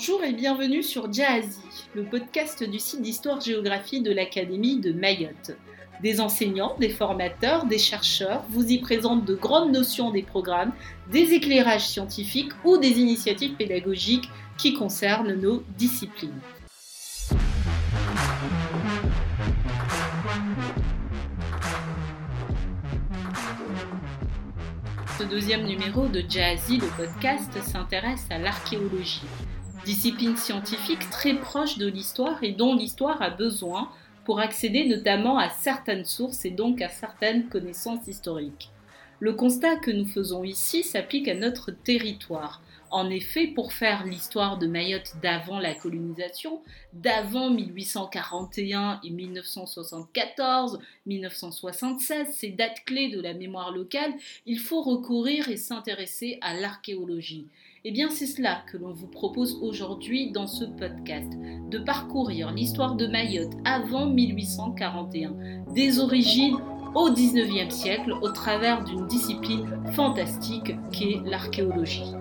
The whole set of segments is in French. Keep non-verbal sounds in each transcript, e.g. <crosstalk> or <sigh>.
Bonjour et bienvenue sur Jazzy, le podcast du site d'histoire-géographie de l'Académie de Mayotte. Des enseignants, des formateurs, des chercheurs vous y présentent de grandes notions des programmes, des éclairages scientifiques ou des initiatives pédagogiques qui concernent nos disciplines. Ce deuxième numéro de Jazzy, le podcast, s'intéresse à l'archéologie, discipline scientifique très proche de l'histoire et dont l'histoire a besoin pour accéder notamment à certaines sources et donc à certaines connaissances historiques. Le constat que nous faisons ici s'applique à notre territoire, en effet, pour faire l'histoire de Mayotte d'avant la colonisation, d'avant 1841 et 1974, 1976, ces dates clés de la mémoire locale, il faut recourir et s'intéresser à l'archéologie. Eh bien, c'est cela que l'on vous propose aujourd'hui dans ce podcast, de parcourir l'histoire de Mayotte avant 1841, des origines au 19e siècle, au travers d'une discipline fantastique qu'est l'archéologie.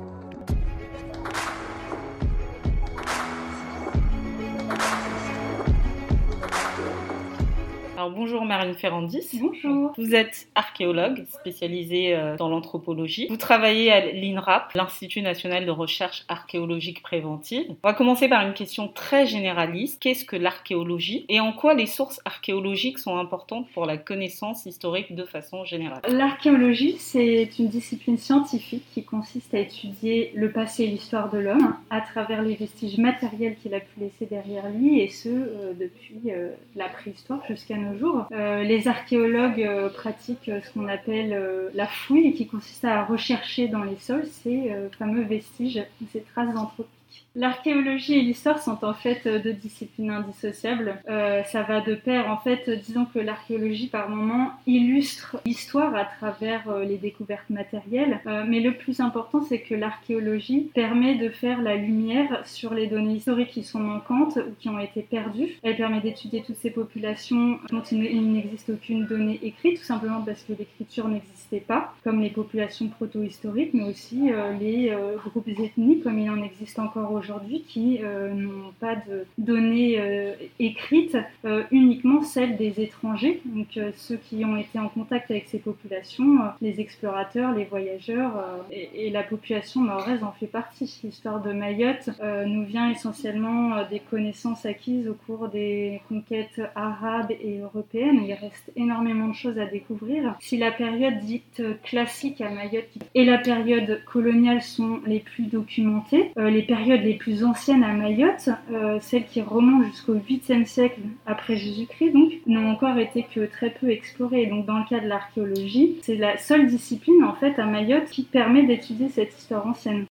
Alors bonjour Marine Ferrandis. Bonjour. Vous êtes archéologue spécialisée euh, dans l'anthropologie. Vous travaillez à l'INRAP, l'Institut national de recherche archéologique préventive. On va commencer par une question très généraliste. Qu'est-ce que l'archéologie et en quoi les sources archéologiques sont importantes pour la connaissance historique de façon générale? L'archéologie, c'est une discipline scientifique qui consiste à étudier le passé et l'histoire de l'homme à travers les vestiges matériels qu'il a pu laisser derrière lui et ce euh, depuis euh, la préhistoire jusqu'à nos Euh, les archéologues euh, pratiquent euh, ce qu'on appelle la fouille, qui consiste à rechercher dans les sols ces fameux vestiges, ces traces d'anthropologie. L'archéologie et l'histoire sont en fait euh, deux disciplines indissociables. Euh, ça va de pair. En fait, disons que l'archéologie, par moment, illustre l'histoire à travers euh, les découvertes matérielles. Euh, mais le plus important, c'est que l'archéologie permet de faire la lumière sur les données historiques qui sont manquantes ou qui ont été perdues. Elle permet d'étudier toutes ces populations dont il n'existe aucune donnée écrite, tout simplement parce que l'écriture n'existait pas, comme les populations proto-historiques, mais aussi les groupes ethniques, comme il en existe encore aujourd'hui qui euh, n'ont pas de données euh, écrites, euh, uniquement celles des étrangers, donc ceux qui ont été en contact avec ces populations, les explorateurs, les voyageurs et, la population mahoraise en fait partie. L'histoire de Mayotte nous vient essentiellement des connaissances acquises au cours des conquêtes arabes et européennes. Il reste énormément de choses à découvrir. Si la période dite classique à Mayotte et la période coloniale sont les plus documentées, les périodes les plus anciennes à Mayotte, euh, celles qui remontent jusqu'au 8e siècle après Jésus-Christ, donc, n'ont encore été que très peu explorées. Donc, dans le cas de l'archéologie, c'est la seule discipline, en fait, à Mayotte qui permet d'étudier cette histoire ancienne.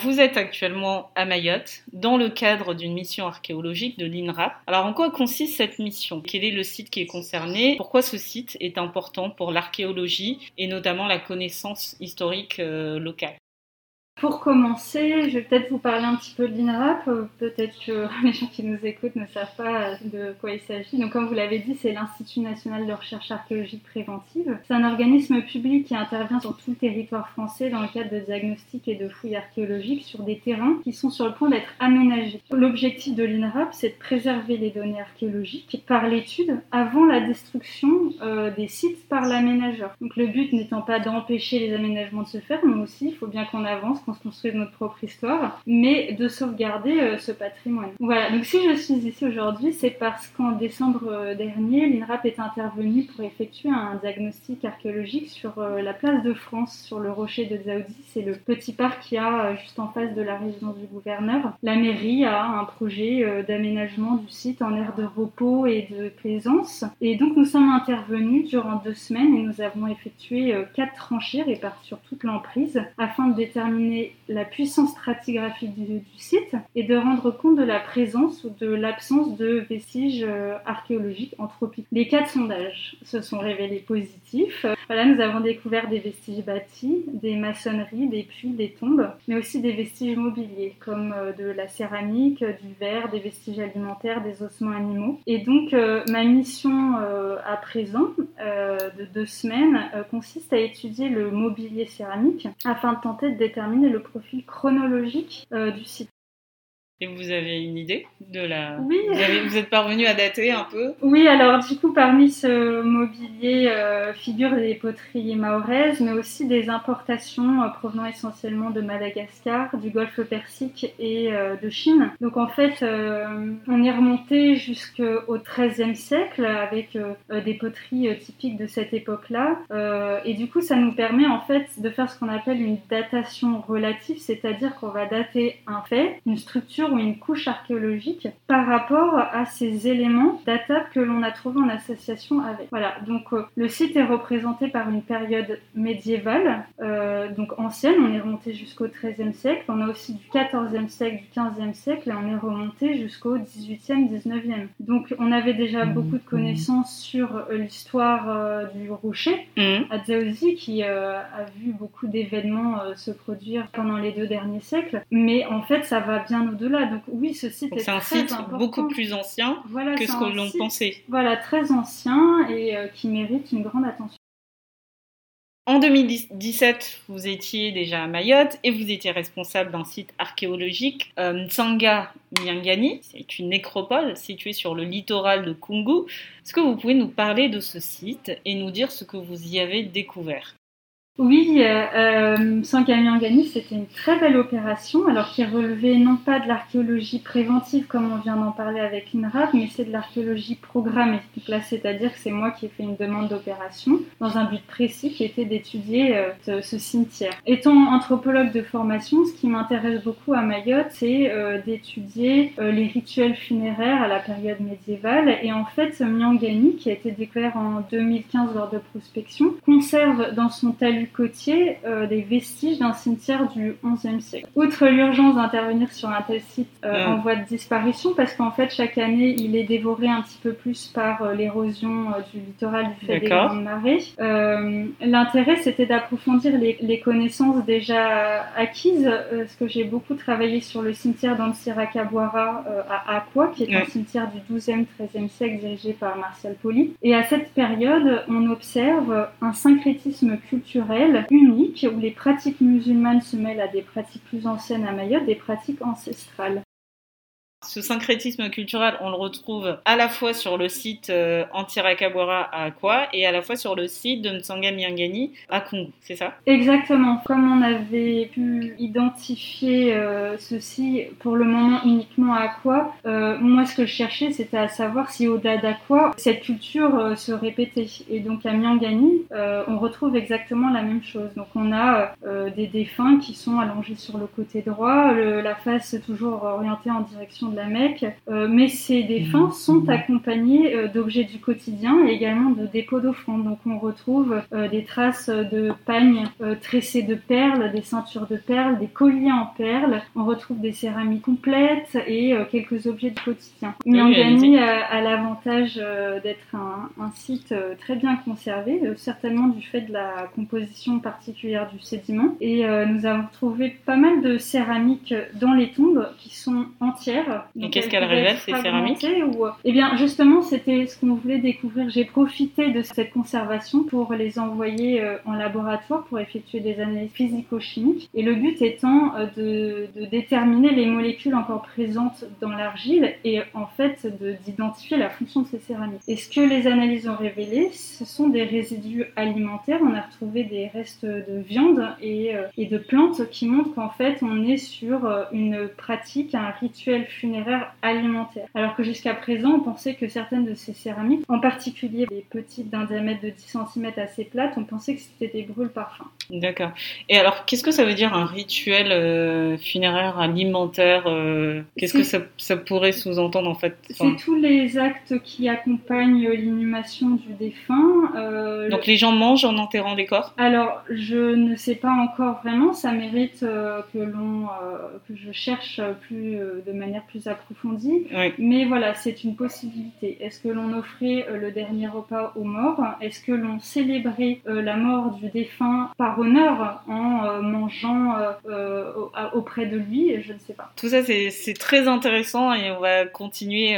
Vous êtes actuellement à Mayotte dans le cadre d'une mission archéologique de l'INRAP. Alors en quoi consiste cette mission? Quel est le site qui est concerné? Pourquoi ce site est important pour l'archéologie et notamment la connaissance historique euh, locale? Pour commencer, je vais peut-être vous parler un petit peu de l'INRAP. Peut-être que <laughs> les gens qui nous écoutent ne savent pas de quoi il s'agit. Donc, comme vous l'avez dit, c'est l'Institut national de recherche archéologique préventive. C'est un organisme public qui intervient sur tout le territoire français dans le cadre de diagnostics et de fouilles archéologiques sur des terrains qui sont sur le point d'être aménagés. L'objectif de l'INRAP, c'est de préserver les données archéologiques par l'étude avant la destruction euh, des sites par l'aménageur. Donc, le but n'étant pas d'empêcher les aménagements de se faire, mais aussi, il faut bien qu'on avance qu'on se construise notre propre histoire, mais de sauvegarder euh, ce patrimoine. Voilà, donc si je suis ici aujourd'hui, c'est parce qu'en décembre euh, dernier, l'INRAP est intervenu pour effectuer un diagnostic archéologique sur euh, la place de France, sur le rocher de Dzaoudi. C'est le petit parc qui a juste en face de la résidence du gouverneur. La mairie a un projet d'aménagement du site en aire de repos et de plaisance. Et donc nous sommes intervenus durant deux semaines et nous avons effectué quatre tranchées réparties sur toute l'emprise afin de déterminer la puissance stratigraphique du, site et de rendre compte de la présence ou de l'absence de vestiges euh, archéologiques anthropiques. Les quatre sondages se sont révélés positifs. Voilà, nous avons découvert des vestiges bâtis, des maçonneries, des puits, des tombes, mais aussi des vestiges mobiliers comme euh, de la céramique, du verre, des vestiges alimentaires, des ossements animaux. Et donc euh, ma mission à présent de deux semaines consiste à étudier le mobilier céramique afin de tenter de déterminer le profil chronologique euh, du site. Et vous avez une idée de la. Oui. Vous, êtes parvenu à dater un peu? Oui, alors du coup, parmi ce mobilier euh, figurent des poteries mahoraises, mais aussi des importations euh, provenant essentiellement de Madagascar, du Golfe Persique et euh, de Chine. Donc en fait, on est remonté jusqu'au XIIIe siècle avec des poteries typiques de cette époque-là. et du coup, ça nous permet en fait de faire ce qu'on appelle une datation relative, c'est-à-dire qu'on va dater un fait, une structure ou une couche archéologique par rapport à ces éléments datables que l'on a trouvés en association avec. Voilà, donc euh, le site est représenté par une période médiévale, euh, donc ancienne, on est remonté jusqu'au XIIIe siècle, on a aussi du XIVe siècle, du XVe siècle, et on est remonté jusqu'au XVIIIe, XIXe. Donc on avait déjà mmh. beaucoup de connaissances sur euh, l'histoire du rocher mmh. à Dzaozi, qui a vu beaucoup d'événements se produire pendant les deux derniers siècles, mais en fait ça va bien au-delà donc oui, ce site est, un site beaucoup plus ancien que ce que l'on pensait. Voilà, très ancien et euh, qui mérite une grande attention. En 2017, vous étiez déjà à Mayotte et vous étiez responsable d'un site archéologique, euh, Tsanga Nyangani. C'est une nécropole située sur le littoral de Kungu. Est-ce que vous pouvez nous parler de ce site et nous dire ce que vous y avez découvert? Oui, euh, euh Sangamiangani, c'était une très belle opération, alors qui relevait non pas de l'archéologie préventive comme on vient d'en parler avec l'INRAP, mais c'est de l'archéologie programmée. C'est-à-dire que c'est moi qui ai fait une demande d'opération dans un but précis qui était d'étudier euh, ce, cimetière. Étant anthropologue de formation, ce qui m'intéresse beaucoup à Mayotte, c'est euh, d'étudier les rituels funéraires à la période médiévale. Et en fait, Miangani, qui a été découvert en 2015 lors de prospection, conserve dans son talus côtier euh, des vestiges d'un cimetière du XIe siècle. Outre l'urgence d'intervenir sur un tel site euh, en voie de disparition, parce qu'en fait chaque année il est dévoré un petit peu plus par euh, l'érosion du littoral du fait des grandes marées, l'intérêt c'était d'approfondir les, connaissances déjà acquises, parce que j'ai beaucoup travaillé sur le cimetière d'Ansirakabuara à Aqua, qui est un cimetière du XIIe, XIIIe siècle dirigé par Martial Poli. Et à cette période, on observe un syncrétisme culturel unique où les pratiques musulmanes se mêlent à des pratiques plus anciennes à Mayotte, des pratiques ancestrales. Ce syncrétisme culturel, on le retrouve à la fois sur le site euh, à Akwa et à la fois sur le site de Mtsanga Miangani à Congo, c'est ça? Exactement. Comme on avait pu identifier euh, ceci pour le moment uniquement à Akwa, euh, moi ce que je cherchais c'était à savoir si au-delà d'Akwa, cette culture se répétait. Et donc à Miangani, on retrouve exactement la même chose. Donc on a des défunts qui sont allongés sur le côté droit, la face toujours orientée en direction la Mecque, euh, mais ces défunts sont accompagnés euh, d'objets du quotidien et également de dépôts d'offrandes. Donc on retrouve euh, des traces de pagnes tressées de perles, des ceintures de perles, des colliers en perles, on retrouve des céramiques complètes et quelques objets du quotidien. Nyangani a, l'avantage d'être un, un, site très bien conservé, certainement du fait de la composition particulière du sédiment. Et nous avons trouvé pas mal de céramiques dans les tombes qui sont entières et qu'est-ce qu'elle révèle, ces céramiques ou... Eh bien, justement, c'était ce qu'on voulait découvrir. J'ai profité de cette conservation pour les envoyer euh, en laboratoire pour effectuer des analyses physico-chimiques. Et le but étant euh, de, de, déterminer les molécules encore présentes dans l'argile et en fait d'identifier la fonction de ces céramiques. Et ce que les analyses ont révélé, ce sont des résidus alimentaires. On a retrouvé des restes de viande et, euh, et de plantes qui montrent qu'en fait, on est sur une pratique, un rituel funéraire alimentaire. Alors que jusqu'à présent, on pensait que certaines de ces céramiques, en particulier les petites d'un diamètre de 10 cm assez plates, on pensait que c'était des brûles parfums. D'accord. Et alors, qu'est-ce que ça veut dire un rituel euh, funéraire alimentaire euh, Qu'est-ce que ça, pourrait sous-entendre en fait? C'est tous les actes qui accompagnent l'inhumation du défunt. Euh, Donc les gens mangent en enterrant des corps? Alors, je ne sais pas encore vraiment. Ça mérite que l'on, que je cherche plus de manière plus plus approfondie. Mais voilà, c'est une possibilité. Est-ce que l'on offrait le dernier repas aux morts? Est-ce que l'on célébrait la mort du défunt par honneur en mangeant auprès de lui? Je ne sais pas. Tout ça, c'est très intéressant et on va continuer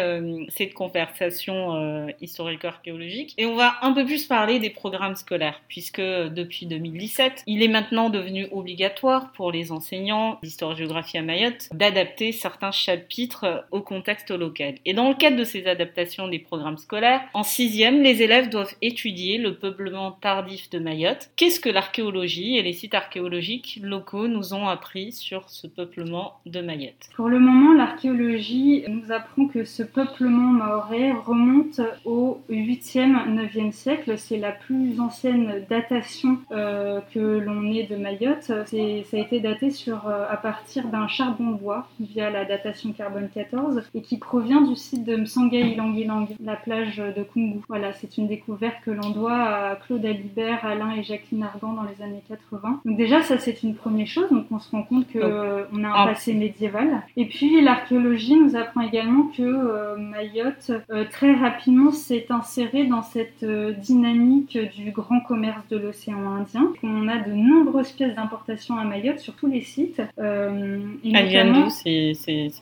cette conversation historico-archéologique. Et on va un peu plus parler des programmes scolaires, puisque depuis 2017, il est maintenant devenu obligatoire pour les enseignants d'histoire-géographie à Mayotte d'adapter certains chapitres au contexte local. Et dans le cadre de ces adaptations des programmes scolaires, en sixième, les élèves doivent étudier le peuplement tardif de Mayotte. Qu'est-ce que l'archéologie et les sites archéologiques locaux nous ont appris sur ce peuplement de Mayotte? Pour le moment, l'archéologie nous apprend que ce peuplement maoré remonte au 8e, 9e siècle. C'est la plus ancienne datation euh, que l'on ait de Mayotte. Ça a été daté euh, à partir d'un charbon-bois via la datation carbone 14 et qui provient du site de Msangay Ilang la plage de Kungu. Voilà, c'est une découverte que l'on doit à Claude Alibert, Alain et Jacqueline Argan dans les années 80. Donc déjà, ça c'est une première chose. Donc on se rend compte qu'on euh, a un passé médiéval. Et puis l'archéologie nous apprend également que Mayotte très rapidement s'est insérée dans cette dynamique du grand commerce de l'océan Indien. On a de nombreuses pièces d'importation à Mayotte sur tous les sites. Euh, Elles viennent d'où ces,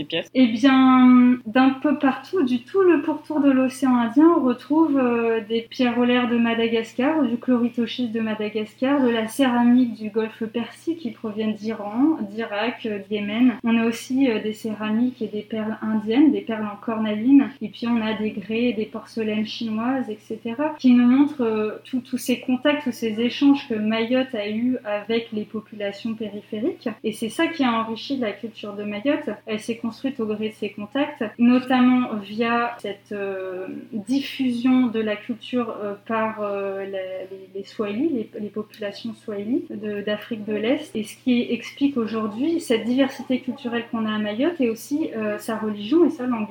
pièces Eh bien, d'un peu partout, du tout le pourtour de l'océan Indien, on retrouve euh, des pierres olaires de Madagascar, du chloritoschiste de Madagascar, de la céramique du golfe Persique qui proviennent d'Iran, d'Irak, euh, Yémen. On a aussi euh, des céramiques et des perles indiennes, des perles en cornaline, et puis on a des grès, des porcelaines chinoises, etc., qui nous montrent tous ces contacts, tous ces échanges que Mayotte a eu avec les populations périphériques. Et c'est ça qui a enrichi la culture de Mayotte. Elle s'est construite au de ses contacts, notamment via cette euh, diffusion de la culture euh, par euh, les, les, Swahili, les, populations Swahili d'Afrique de, l'Est. Et ce qui explique aujourd'hui cette diversité culturelle qu'on a à Mayotte et aussi sa religion et sa langue.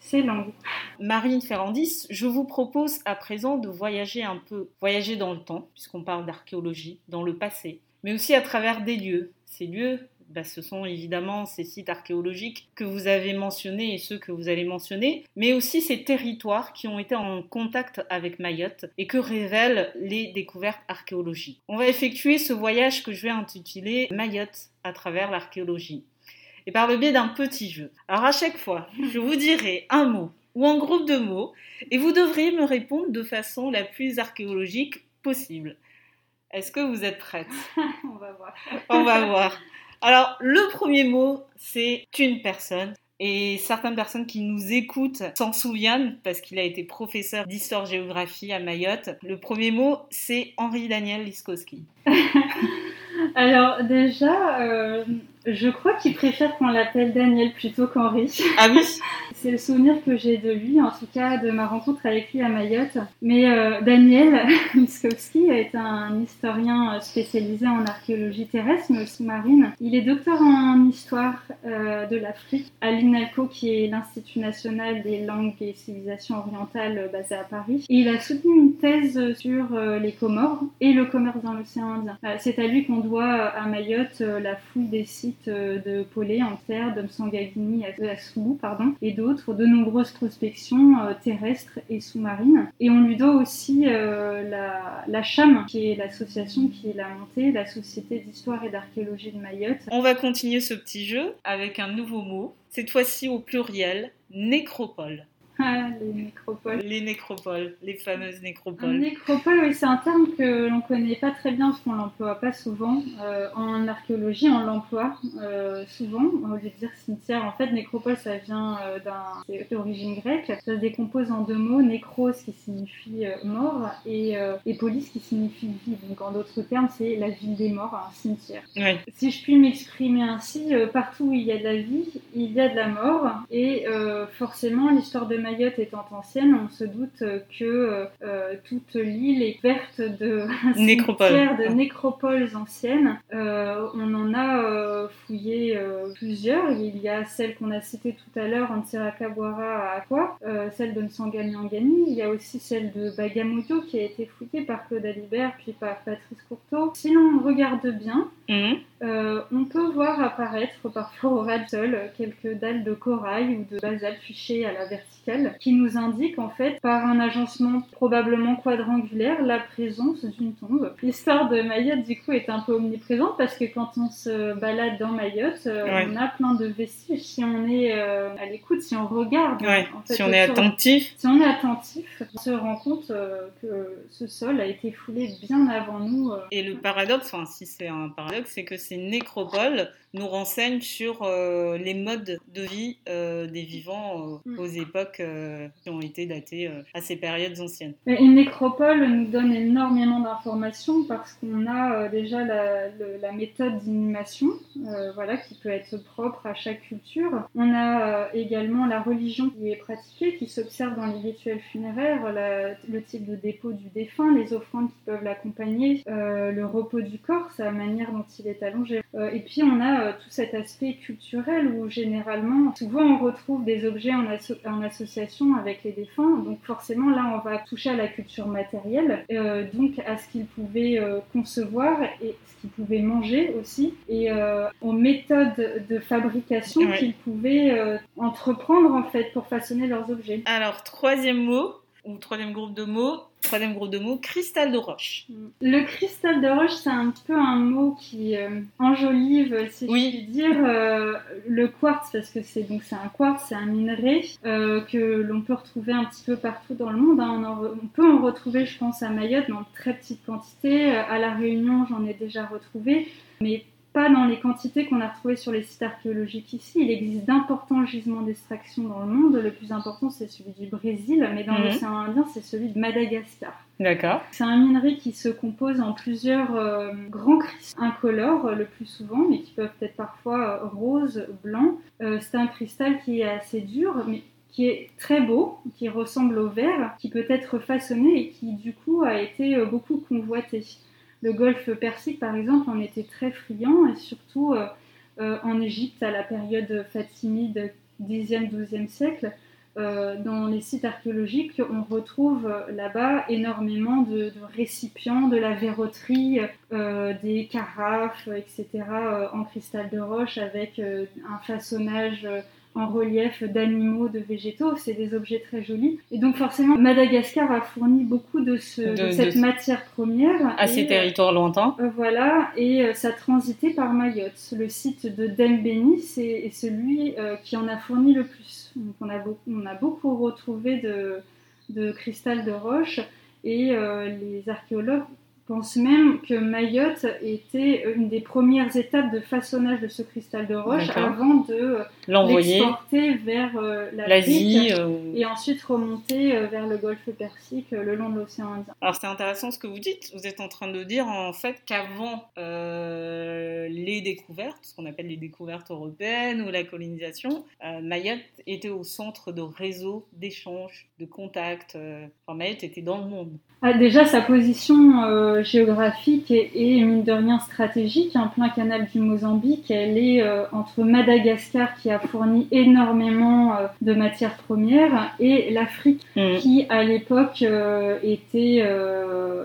C'est langues. Marine Ferrandis, je vous propose à présent de voyager un peu, voyager dans le temps, puisqu'on parle d'archéologie, dans le passé, mais aussi à travers des lieux. Ces lieux, bah, ce sont évidemment ces sites archéologiques que vous avez mentionnés et ceux que vous allez mentionner, mais aussi ces territoires qui ont été en contact avec Mayotte et que révèlent les découvertes archéologiques. On va effectuer ce voyage que je vais intituler Mayotte à travers l'archéologie et par le biais d'un petit jeu. Alors à chaque fois, je vous dirai un mot ou un groupe de mots et vous devrez me répondre de façon la plus archéologique possible. Est-ce que vous êtes prête? <laughs> On va voir. On va voir. Alors, le premier mot, c'est une personne. Et certaines personnes qui nous écoutent s'en souviennent parce qu'il a été professeur d'histoire-géographie à Mayotte. Le premier mot, c'est Henri Daniel Liskowski. <laughs> Alors déjà, euh, je crois qu'il préfère qu'on l'appelle Daniel plutôt qu'Henri. <laughs> Ah oui? <laughs> C'est le souvenir que j'ai de lui, en tout cas de ma rencontre avec lui à Mayotte. Mais euh, Daniel <laughs> Miskowski est un historien spécialisé en archéologie terrestre mais aussi marine. Il est docteur en histoire euh, de l'Afrique à l'INALCO qui est l'Institut national des langues et civilisations orientales basé à Paris. Et il a soutenu une thèse sur les Comores et le commerce dans l'océan Indien. C'est à lui qu'on doit à Mayotte la fouille des sites euh, de Polé, en terre, de Msangagini à Soulou, pardon, et d'autres, de nombreuses prospections euh, terrestres et sous-marines. Et on lui doit aussi euh, la, la CHAM, qui est l'association qui l'a montée, la Société d'histoire et d'archéologie de Mayotte. On va continuer ce petit jeu avec un nouveau mot, cette fois-ci au pluriel, nécropole. Ah, les nécropoles. Les nécropoles, les fameuses nécropoles. nécropole, oui, c'est un terme que l'on connaît pas très bien parce qu'on l'emploie pas souvent. Euh, en archéologie, on l'emploie euh, souvent au lieu de dire cimetière. En fait, nécropole, ça vient euh, d'un d'origine grecque. Ça se décompose en deux mots nécros qui signifie mort et, et polis qui signifie vie. Donc, en d'autres termes, c'est la ville des morts, un cimetière. Si je puis m'exprimer ainsi, partout où il y a de la vie, il y a de la mort et forcément, l'histoire de ma Mayotte étant ancienne, on se doute que toute l'île est verte de <laughs> nécropoles, de nécropoles anciennes. on en a fouillé plusieurs. Il y a celle qu'on a citée tout à l'heure, Antirakabwara à Aqua, celle de Nsangani-Angani. Il y a aussi celle de Bagamoyo qui a été fouillée par Claude Alibert puis par Patrice Courteau. Si l'on regarde bien, mhm. on peut voir apparaître parfois au ras sol quelques dalles de corail ou de basalte fichées à la verticale qui nous indiquent en fait par un agencement probablement quadrangulaire la présence d'une tombe. L'histoire de Mayotte du coup est un peu omniprésente parce que quand on se balade dans Mayotte, euh, on a plein de vestiges. Si on est euh, à l'écoute, si on regarde, si on est attentif, si on est attentif, on se rend compte euh, que ce sol a été foulé bien avant nous. Et le paradoxe, enfin si c'est un paradoxe, c'est que ces nécropoles nous renseignent sur euh, les modes de vie euh, des vivants euh, mm. aux époques qui ont été datées à ces périodes anciennes. Une nécropole nous donne énormément d'informations parce qu'on a déjà la, la méthode d'inhumation, voilà, qui peut être propre à chaque culture. On a également la religion qui est pratiquée, qui s'observe dans les rituels funéraires, le type de dépôt du défunt, les offrandes qui peuvent l'accompagner, le repos du corps, sa manière dont il est allongé. et puis on a tout cet aspect culturel où généralement, souvent on retrouve des objets en, en association avec les défunts. Donc forcément, là, on va toucher à la culture matérielle, euh, donc à ce qu'ils pouvaient euh, concevoir et ce qu'ils pouvaient manger aussi, et euh, aux méthodes de fabrication qu'ils pouvaient entreprendre en fait pour façonner leurs objets. Alors, troisième mot, ou troisième groupe de mots, troisième groupe de mots, cristal de roche. Le cristal de roche, c'est un peu un mot qui euh, enjolive, si je puis dire, euh, le quartz, parce que c'est donc c'est un quartz, c'est un minerai euh, que l'on peut retrouver un petit peu partout dans le monde. Hein. On, on, peut en retrouver, je pense, à Mayotte, dans de très petites quantités. À La Réunion, j'en ai déjà retrouvé. Mais pas dans les quantités qu'on a retrouvées sur les sites archéologiques ici. Il existe d'importants gisements d'extraction dans le monde. Le plus important, c'est celui du Brésil, mais dans mhm. l'océan Indien, c'est celui de Madagascar. D'accord. C'est un minerai qui se compose en plusieurs euh, grands cristaux incolores, le plus souvent, mais qui peuvent être parfois roses, blancs. Euh, c'est un cristal qui est assez dur, mais qui est très beau, qui ressemble au verre, qui peut être façonné et qui du coup a été euh, beaucoup convoité. Le golfe Persique, par exemple, en était très friand, et surtout euh, euh, en Égypte, à la période fatimide 10e, 12e siècle. Euh, dans les sites archéologiques, on retrouve là-bas énormément de, récipients, de la verroterie, des carafes, etc., en cristal de roche avec un façonnage en relief d'animaux, de végétaux. C'est des objets très jolis. Et donc forcément, Madagascar a fourni beaucoup de, cette matière première. À ces territoires lointains. Euh, voilà, et euh, ça a transité par Mayotte. Le site de Dembeni, c'est celui euh, qui en a fourni le plus. Donc on a beaucoup, on a beaucoup retrouvé de, de cristal de roche. Et les archéologues pense même que Mayotte était une des premières étapes de façonnage de ce cristal de roche avant de l'exporter vers euh, l'Asie euh, et ensuite remonter euh, vers le golfe Persique le long de l'océan Indien. Alors c'est intéressant ce que vous dites. Vous êtes en train de dire en fait qu'avant les découvertes, ce qu'on appelle les découvertes européennes ou la colonisation, Mayotte était au centre de réseaux d'échanges, de contacts. Enfin, Mayotte était dans le monde. Ah, déjà, sa position euh, géographique est, mine de rien stratégique. En plein canal du Mozambique, elle est euh, entre Madagascar qui a fourni énormément euh, de matières premières et l'Afrique mm. qui, à l'époque, était,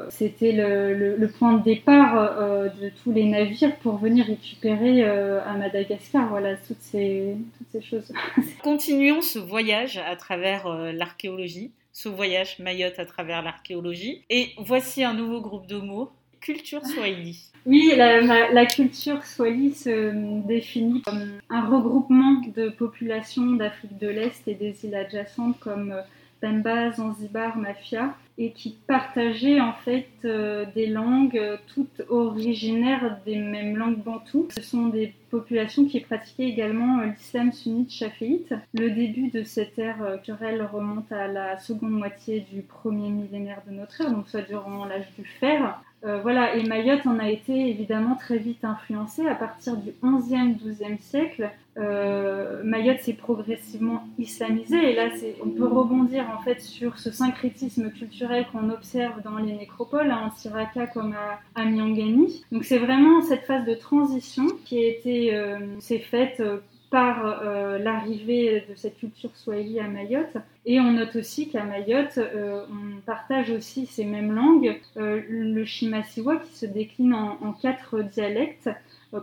c'était le, le, point de départ de tous les navires pour venir récupérer à Madagascar. Voilà toutes ces, toutes ces choses. <laughs> Continuons ce voyage à travers l'archéologie ce voyage Mayotte à travers l'archéologie. Et voici un nouveau groupe de mots, culture swahili. Oui, la, culture swahili se définit comme un regroupement de populations d'Afrique de l'Est et des îles adjacentes comme Pemba, Zanzibar, Mafia, et qui partageaient en fait euh, des langues euh, toutes originaires des mêmes langues bantoues. Ce sont des populations qui pratiquaient également euh, l'islam sunnite chaféite. Le début de cette ère culturelle remonte à la seconde moitié du premier millénaire de notre ère, donc soit durant l'âge du fer. Euh, voilà, et Mayotte en a été évidemment très vite influencée à partir du 11e, 12e siècle. Euh, Mayotte s'est progressivement islamisée et là on peut rebondir en fait sur ce syncrétisme culturel qu'on observe dans les nécropoles, hein, en Siraka comme à, à Miangani. Donc c'est vraiment cette phase de transition qui a été euh, s'est faite par euh, l'arrivée de cette culture swahili à Mayotte. Et on note aussi qu'à Mayotte, euh, on partage aussi ces mêmes langues, euh, le Shimasiwa qui se décline en, quatre dialectes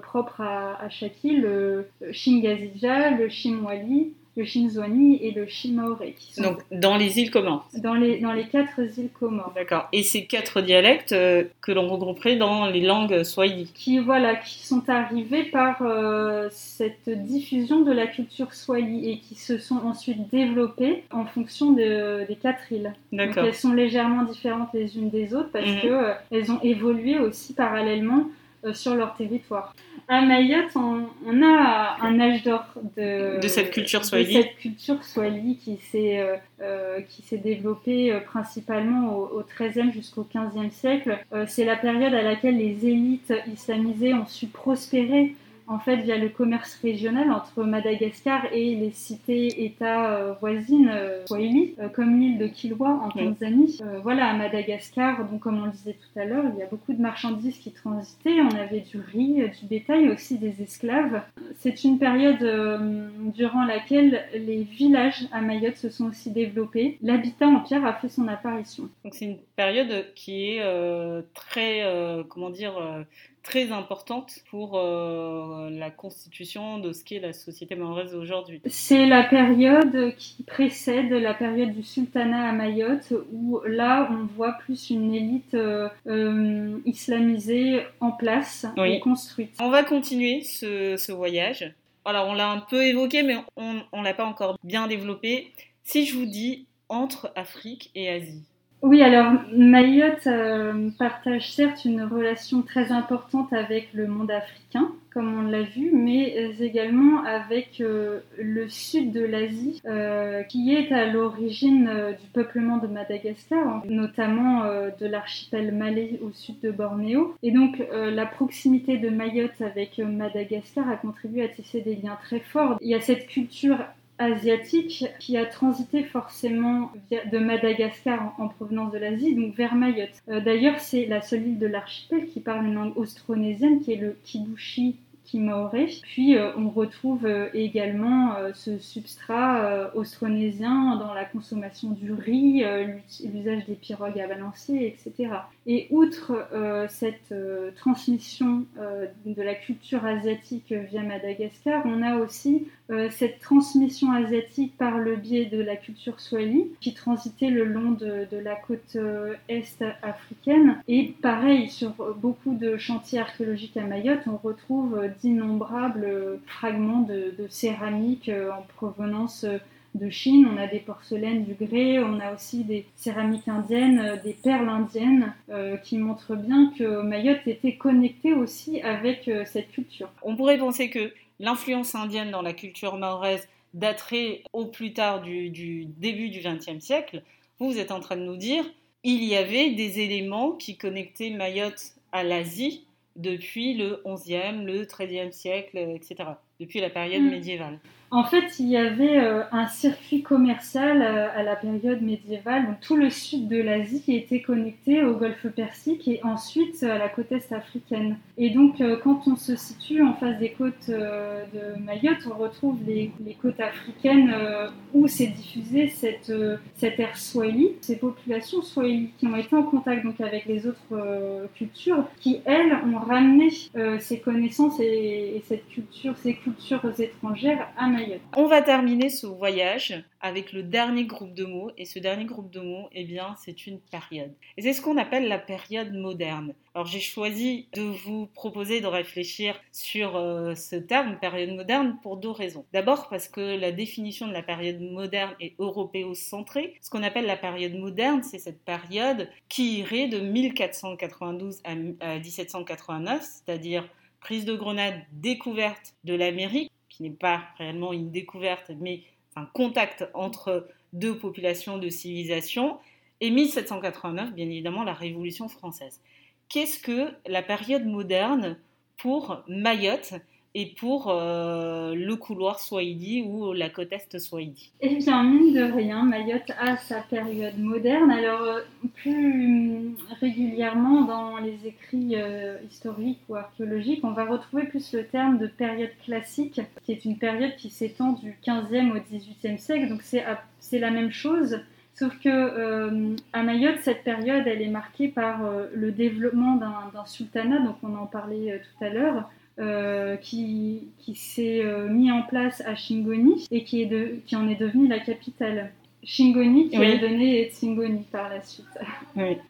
propres à, à, chaque île, le Shingazija, le Shimwali, le Shinzwani et le Shimaore. Donc dans les îles Comores dans les, dans les quatre îles Comores. D'accord. Et ces quatre dialectes euh, que l'on regrouperait dans les langues swahili Qui, voilà, qui sont arrivés par euh, cette diffusion de la culture swahili et qui se sont ensuite développés en fonction de, des quatre îles. D'accord. Donc elles sont légèrement différentes les unes des autres parce mhm. qu'elles euh, ont évolué aussi parallèlement sur leur territoire. À Mayotte, on, a un âge d'or de, de, cette culture swahili, cette culture swahili qui s'est euh, euh, qui s'est développée euh, principalement au, XIIIe jusqu'au XVe siècle. c'est la période à laquelle les élites islamisées ont su prospérer en fait via le commerce régional entre Madagascar et les cités-États euh, voisines euh, Swahili, euh, comme l'île de Kilwa en Tanzanie. voilà, à Madagascar, donc comme on le disait tout à l'heure, il y a beaucoup de marchandises qui transitaient. On avait du riz, du bétail, aussi des esclaves. C'est une période durant laquelle les villages à Mayotte se sont aussi développés. L'habitat en pierre a fait son apparition. Donc c'est une période qui est très, comment dire, très importante pour euh, la constitution de ce qu'est la société mahoraise aujourd'hui. C'est la période qui précède la période du sultanat à Mayotte, où là on voit plus une élite euh, euh, islamisée en place et construite. On va continuer ce, ce voyage. Alors on l'a un peu évoqué, mais on ne l'a pas encore bien développé. Si je vous dis entre Afrique et Asie, oui, alors Mayotte euh, partage certes une relation très importante avec le monde africain, comme on l'a vu, mais également avec euh, le sud de l'Asie, euh, qui est à l'origine du peuplement de Madagascar, notamment de l'archipel malais au sud de Bornéo. Et donc la proximité de Mayotte avec Madagascar a contribué à tisser des liens très forts. Il y a cette culture asiatique qui a transité forcément de Madagascar en, provenance de l'Asie, donc vers Mayotte. Euh, d'ailleurs, c'est la seule île de l'archipel qui parle une langue austronésienne qui est le kibushi Maoré. Puis euh, on retrouve euh, également euh, ce substrat austronésien dans la consommation du riz, l'usage des pirogues à balancier, etc. Et outre cette transmission de la culture asiatique via Madagascar, on a aussi cette transmission asiatique par le biais de la culture swahili qui transitait le long de la côte est africaine. Et pareil, sur beaucoup de chantiers archéologiques à Mayotte, on retrouve d'innombrables fragments de, céramique euh, en provenance euh, de Chine. On a des porcelaines du grès, on a aussi des céramiques indiennes, euh, des perles indiennes qui montrent bien que Mayotte était connectée aussi avec cette culture. On pourrait penser que l'influence indienne dans la culture mahoraise daterait au plus tard du, du début du XXe siècle. Vous, vous êtes en train de nous dire il y avait des éléments qui connectaient Mayotte à l'Asie depuis le 11e, le 13e siècle, etc., depuis la période hmm. médiévale. En fait, il y avait euh, un circuit commercial euh, à la période médiévale. Donc, tout le sud de l'Asie était connecté au golfe Persique et ensuite à la côte est africaine. Et donc, euh, quand on se situe en face des côtes de Mayotte, on retrouve les, côtes africaines où s'est diffusée cette, cette ère swahili. Ces populations swahili qui ont été en contact donc, avec les autres cultures, qui elles ont ramené ces connaissances et, et, cette culture, ces étrangères à Mayotte. On va terminer ce voyage avec le dernier groupe de mots, et ce dernier groupe de mots, eh bien, c'est une période. Et c'est ce qu'on appelle la période moderne. Alors j'ai choisi de vous proposer de réfléchir sur euh, ce terme, période moderne, pour deux raisons. D'abord parce que la définition de la période moderne est européocentrée. Ce qu'on appelle la période moderne, c'est cette période qui irait de 1492 à 1789, c'est-à-dire prise de Grenade, découverte de l'Amérique, qui n'est pas réellement une découverte, mais un contact entre deux populations de civilisation, et 1789, bien évidemment, la Révolution française. qu'est-ce que la période moderne pour Mayotte et pour euh, le couloir Swahili ou la côte est Swahili Eh bien, mine de rien, Mayotte a sa période moderne. Alors, euh, plus régulièrement dans les écrits euh, historiques ou archéologiques, on va retrouver plus le terme de période classique, qui est une période qui s'étend du 15e au 18e siècle. Donc, c'est la même chose. Sauf que à Mayotte, cette période, elle est marquée par le développement d'un sultanat, donc on en parlait tout à l'heure, euh, qui, s'est euh, mis en place à Shingoni et qui, qui en est devenu la capitale. Shingoni qui a donné Tsingoni par la suite.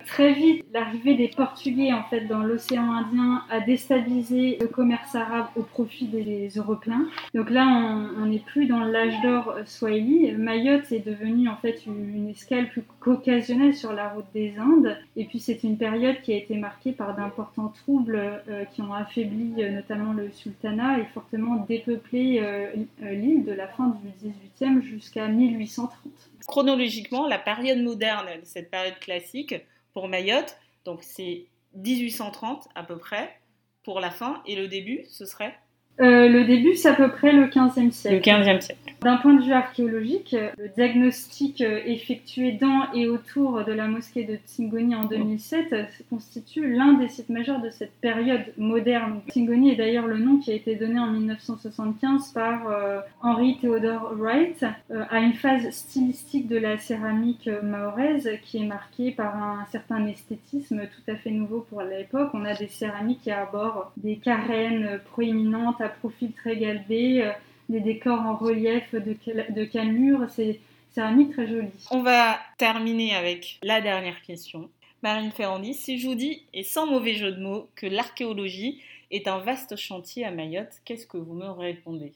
Très vite, l'arrivée des Portugais en fait dans l'océan Indien a déstabilisé le commerce arabe au profit des Européens. Donc là, on n'est plus dans l'âge d'or Swahili. Mayotte est devenue en fait une, escale plus occasionnelle sur la route des Indes. Et puis c'est une période qui a été marquée par d'importants troubles euh, qui ont affaibli euh, notamment le sultanat et fortement dépeuplé euh, l'île de la fin du 18e jusqu'à 1830 chronologiquement la période moderne de cette période classique pour Mayotte. Donc c'est 1830 à peu près pour la fin et le début, ce serait euh, le début, c'est à peu près le 15e siècle. Le 15e siècle. D'un point de vue archéologique, le diagnostic euh, effectué dans et autour de la mosquée de Tsingoni en 2007 euh, constitue l'un des sites majeurs de cette période moderne. Tsingoni est d'ailleurs le nom qui a été donné en 1975 par Henry Theodore Wright à une phase stylistique de la céramique mahoraise qui est marquée par un certain esthétisme tout à fait nouveau pour l'époque. On a des céramiques qui arborent des carènes proéminentes profil très galbé, euh, des décors en relief de, cannure. C'est céramique très joli. On va terminer avec la dernière question. Marine Ferrandi, si je vous dis, et sans mauvais jeu de mots, que l'archéologie est un vaste chantier à Mayotte, qu'est-ce que vous me répondez?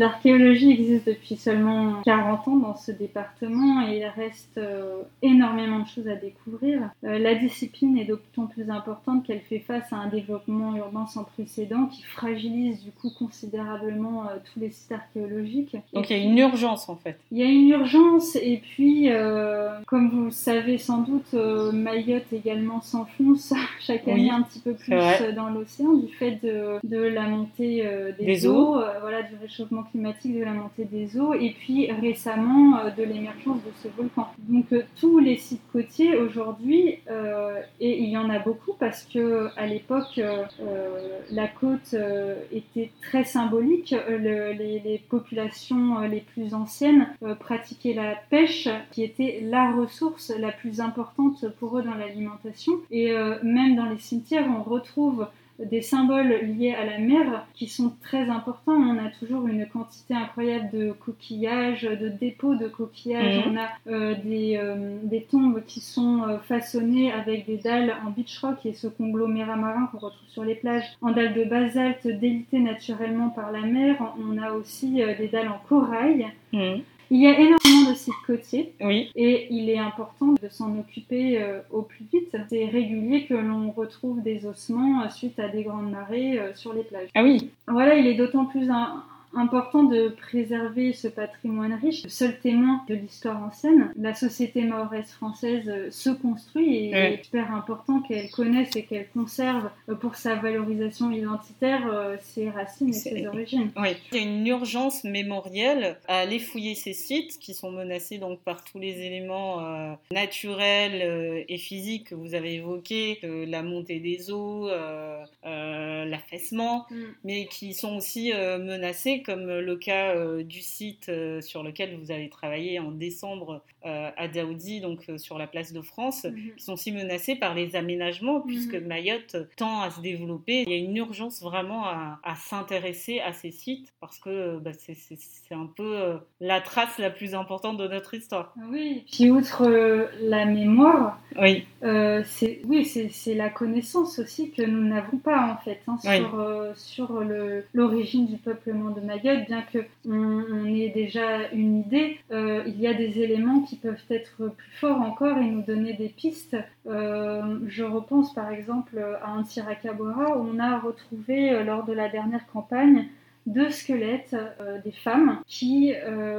L'archéologie existe depuis seulement 40 ans dans ce département et il reste euh, énormément de choses à découvrir. Euh, la discipline est d'autant plus importante qu'elle fait face à un développement urbain sans précédent qui fragilise du coup considérablement euh, tous les sites archéologiques. Donc il y a une urgence en fait. Il y a une urgence et puis comme vous le savez sans doute, Mayotte également s'enfonce <laughs> chaque année un petit peu plus dans l'océan du fait de, de la montée des, eaux, eaux voilà, du réchauffement climatique de la montée des eaux et puis récemment euh, de l'émergence de ce volcan. Donc euh, tous les sites côtiers aujourd'hui, euh, et il y en a beaucoup parce que à l'époque la côte était très symbolique, les, populations les plus anciennes pratiquaient la pêche qui était la ressource la plus importante pour eux dans l'alimentation et même dans les cimetières on retrouve des symboles liés à la mer qui sont très importants. On a toujours une quantité incroyable de coquillages, de dépôts de coquillages. Mhm. On a euh, des, euh, des, tombes qui sont euh, façonnées avec des dalles en beach rock et ce conglomérat marin qu'on retrouve sur les plages en dalles de basalte délitées naturellement par la mer. On a aussi des dalles en corail. Mhm. Il y a énormément de sites côtiers oui. et il est important de s'en occuper euh, au plus vite. C'est régulier que l'on retrouve des ossements euh, suite à des grandes marées euh, sur les plages. Ah oui. Voilà, il est d'autant plus un, important de préserver ce patrimoine riche, seul témoin de l'histoire ancienne. La société mahoraise française euh, se construit et il est super important qu'elle connaisse et qu'elle conserve euh, pour sa valorisation identitaire euh, ses racines et ses origines. Oui, il y a une urgence mémorielle à aller fouiller ces sites qui sont menacés donc par tous les éléments naturels et physiques que vous avez évoqués, la montée des eaux, l'affaissement, mm. mais qui sont aussi menacés comme le cas euh, du site euh, sur lequel vous avez travaillé en décembre euh, à Daoudi, donc sur la place de France, mhm. qui sont aussi menacés par les aménagements, puisque mhm. Mayotte tend à se développer. Il y a une urgence vraiment à, s'intéresser à ces sites, parce que bah, c'est un peu la trace la plus importante de notre histoire. Oui, puis outre la mémoire, oui. c'est oui, la connaissance aussi que nous n'avons pas en fait hein, sur, sur l'origine du peuplement de Bien que on, ait déjà une idée, euh, il y a des éléments qui peuvent être plus forts encore et nous donner des pistes. Euh, je repense par exemple à Antiracabora où on a retrouvé euh, lors de la dernière campagne deux squelettes des femmes qui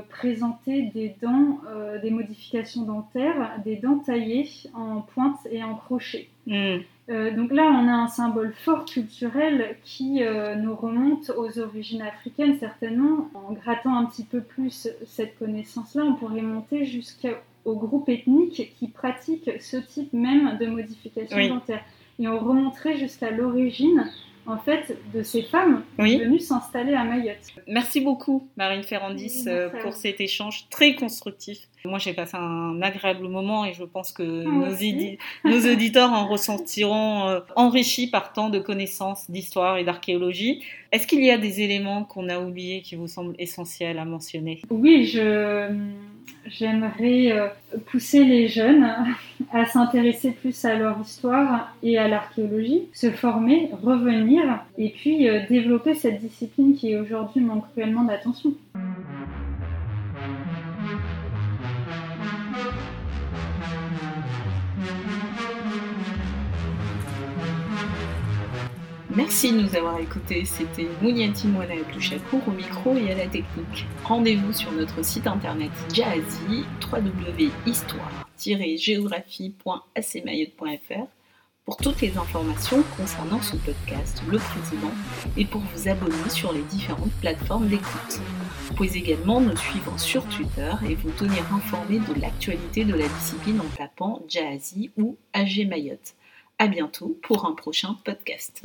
présentaient des dents, des modifications dentaires, des dents taillées en pointe et en crochet. Hmm. Euh, donc là, on a un symbole fort culturel qui euh, nous remonte aux origines africaines, certainement. En grattant un petit peu plus cette connaissance-là, on pourrait monter jusqu'au groupe ethnique qui pratique ce type même de modification dentaire. Et on remonterait jusqu'à l'origine en fait, de ces femmes venues s'installer à Mayotte. Merci beaucoup, Marine Ferrandis, euh, pour cet échange très constructif. Moi, j'ai passé un agréable moment et je pense que nos, nos, <laughs> auditeurs en ressentiront euh, enrichis par tant de connaissances d'histoire et d'archéologie. Est-ce qu'il y a des éléments qu'on a oubliés qui vous semblent essentiels à mentionner? Oui, je j'aimerais euh, pousser les jeunes à s'intéresser plus à leur histoire et à l'archéologie, se former, revenir et puis euh, développer cette discipline qui aujourd'hui manque cruellement d'attention. Merci de nous avoir écoutés. C'était Mouniati Moana Chakour au micro et à la technique. Rendez-vous sur notre site internet Jazzy, www.histoire-géographie.acmayotte.fr pour toutes les informations concernant ce podcast, le président, et pour vous abonner sur les différentes plateformes d'écoute. Vous pouvez également nous suivre sur Twitter et vous tenir informé de l'actualité de la discipline en tapant Jazzy ou AG Mayotte. À bientôt pour un prochain podcast.